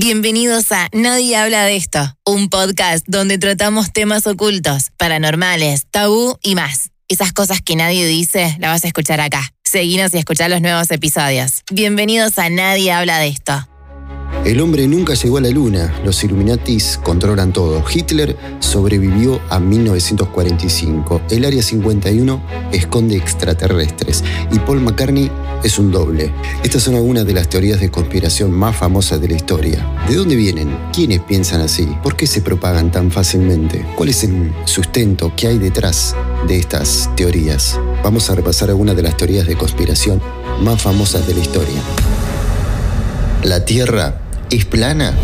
Bienvenidos a Nadie habla de esto, un podcast donde tratamos temas ocultos, paranormales, tabú y más. Esas cosas que nadie dice, las vas a escuchar acá. Seguinos y escuchar los nuevos episodios. Bienvenidos a Nadie habla de esto. El hombre nunca llegó a la luna, los Illuminatis controlan todo. Hitler sobrevivió a 1945, el Área 51 esconde extraterrestres y Paul McCartney es un doble. Estas son algunas de las teorías de conspiración más famosas de la historia. ¿De dónde vienen? ¿Quiénes piensan así? ¿Por qué se propagan tan fácilmente? ¿Cuál es el sustento que hay detrás de estas teorías? Vamos a repasar algunas de las teorías de conspiración más famosas de la historia. ¿La Tierra es plana?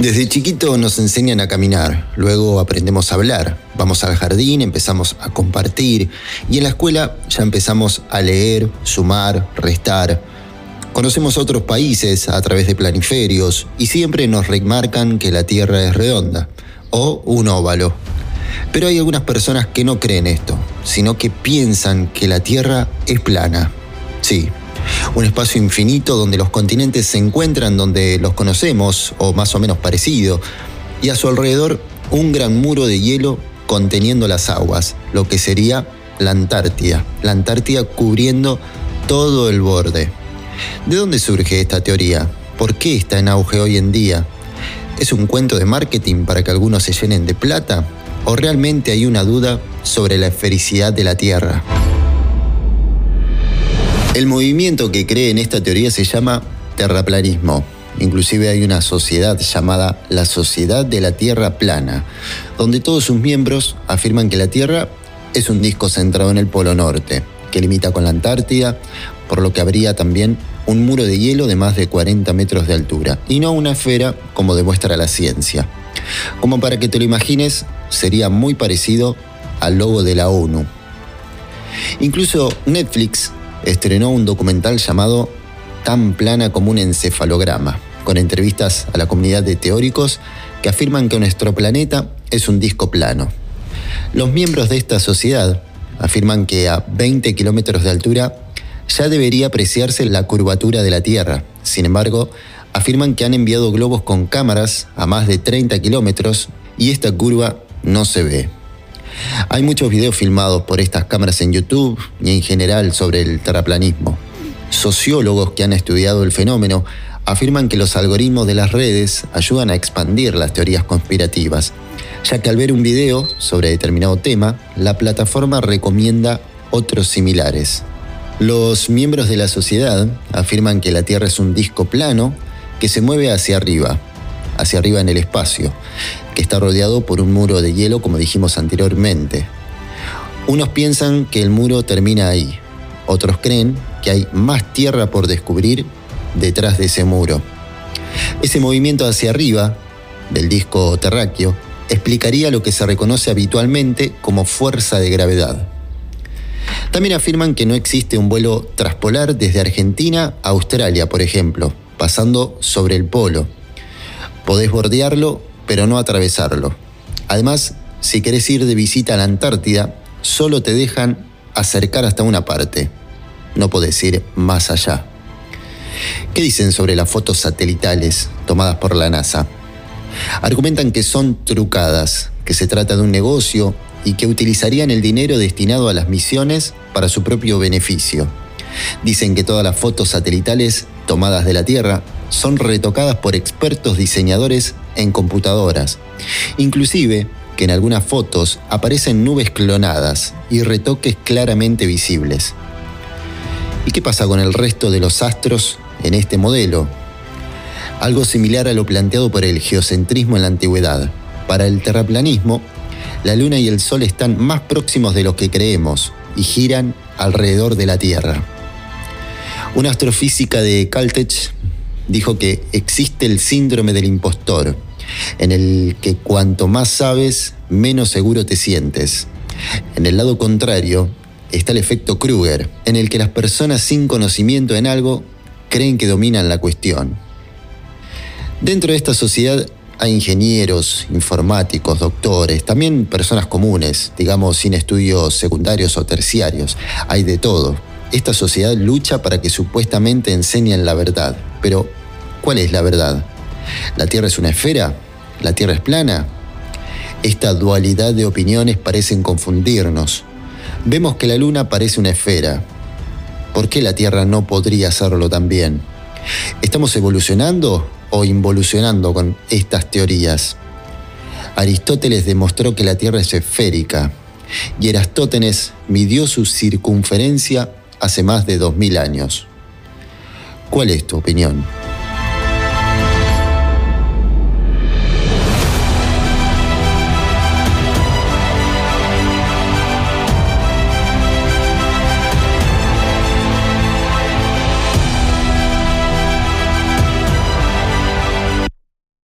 Desde chiquito nos enseñan a caminar, luego aprendemos a hablar, vamos al jardín, empezamos a compartir y en la escuela ya empezamos a leer, sumar, restar. Conocemos otros países a través de planiferios y siempre nos remarcan que la Tierra es redonda o un óvalo. Pero hay algunas personas que no creen esto, sino que piensan que la Tierra es plana. Sí, un espacio infinito donde los continentes se encuentran donde los conocemos, o más o menos parecido, y a su alrededor un gran muro de hielo conteniendo las aguas, lo que sería la Antártida, la Antártida cubriendo todo el borde. ¿De dónde surge esta teoría? ¿Por qué está en auge hoy en día? ¿Es un cuento de marketing para que algunos se llenen de plata? ¿O realmente hay una duda sobre la esfericidad de la Tierra? El movimiento que cree en esta teoría se llama terraplanismo. Inclusive hay una sociedad llamada la Sociedad de la Tierra Plana, donde todos sus miembros afirman que la Tierra es un disco centrado en el Polo Norte, que limita con la Antártida, por lo que habría también un muro de hielo de más de 40 metros de altura, y no una esfera como demuestra la ciencia. Como para que te lo imagines, sería muy parecido al logo de la ONU. Incluso Netflix estrenó un documental llamado Tan plana como un encefalograma, con entrevistas a la comunidad de teóricos que afirman que nuestro planeta es un disco plano. Los miembros de esta sociedad afirman que a 20 kilómetros de altura ya debería apreciarse la curvatura de la Tierra. Sin embargo, afirman que han enviado globos con cámaras a más de 30 kilómetros y esta curva no se ve. Hay muchos videos filmados por estas cámaras en YouTube y en general sobre el terraplanismo. Sociólogos que han estudiado el fenómeno afirman que los algoritmos de las redes ayudan a expandir las teorías conspirativas, ya que al ver un video sobre determinado tema, la plataforma recomienda otros similares. Los miembros de la sociedad afirman que la Tierra es un disco plano que se mueve hacia arriba, hacia arriba en el espacio, está rodeado por un muro de hielo como dijimos anteriormente. Unos piensan que el muro termina ahí, otros creen que hay más tierra por descubrir detrás de ese muro. Ese movimiento hacia arriba del disco terráqueo explicaría lo que se reconoce habitualmente como fuerza de gravedad. También afirman que no existe un vuelo traspolar desde Argentina a Australia, por ejemplo, pasando sobre el polo, Podés bordearlo, pero no atravesarlo. Además, si querés ir de visita a la Antártida, solo te dejan acercar hasta una parte. No podés ir más allá. ¿Qué dicen sobre las fotos satelitales tomadas por la NASA? Argumentan que son trucadas, que se trata de un negocio y que utilizarían el dinero destinado a las misiones para su propio beneficio. Dicen que todas las fotos satelitales tomadas de la Tierra son retocadas por expertos diseñadores en computadoras. Inclusive que en algunas fotos aparecen nubes clonadas y retoques claramente visibles. ¿Y qué pasa con el resto de los astros en este modelo? Algo similar a lo planteado por el geocentrismo en la antigüedad. Para el terraplanismo, la Luna y el Sol están más próximos de lo que creemos y giran alrededor de la Tierra. Una astrofísica de Caltech dijo que existe el síndrome del impostor, en el que cuanto más sabes, menos seguro te sientes. En el lado contrario está el efecto Kruger, en el que las personas sin conocimiento en algo creen que dominan la cuestión. Dentro de esta sociedad hay ingenieros, informáticos, doctores, también personas comunes, digamos sin estudios secundarios o terciarios. Hay de todo. Esta sociedad lucha para que supuestamente enseñen la verdad. Pero, ¿cuál es la verdad? ¿La Tierra es una esfera? ¿La Tierra es plana? Esta dualidad de opiniones parecen confundirnos. Vemos que la Luna parece una esfera. ¿Por qué la Tierra no podría hacerlo también? ¿Estamos evolucionando o involucionando con estas teorías? Aristóteles demostró que la Tierra es esférica y Erastótenes midió su circunferencia hace más de 2000 años. ¿Cuál es tu opinión?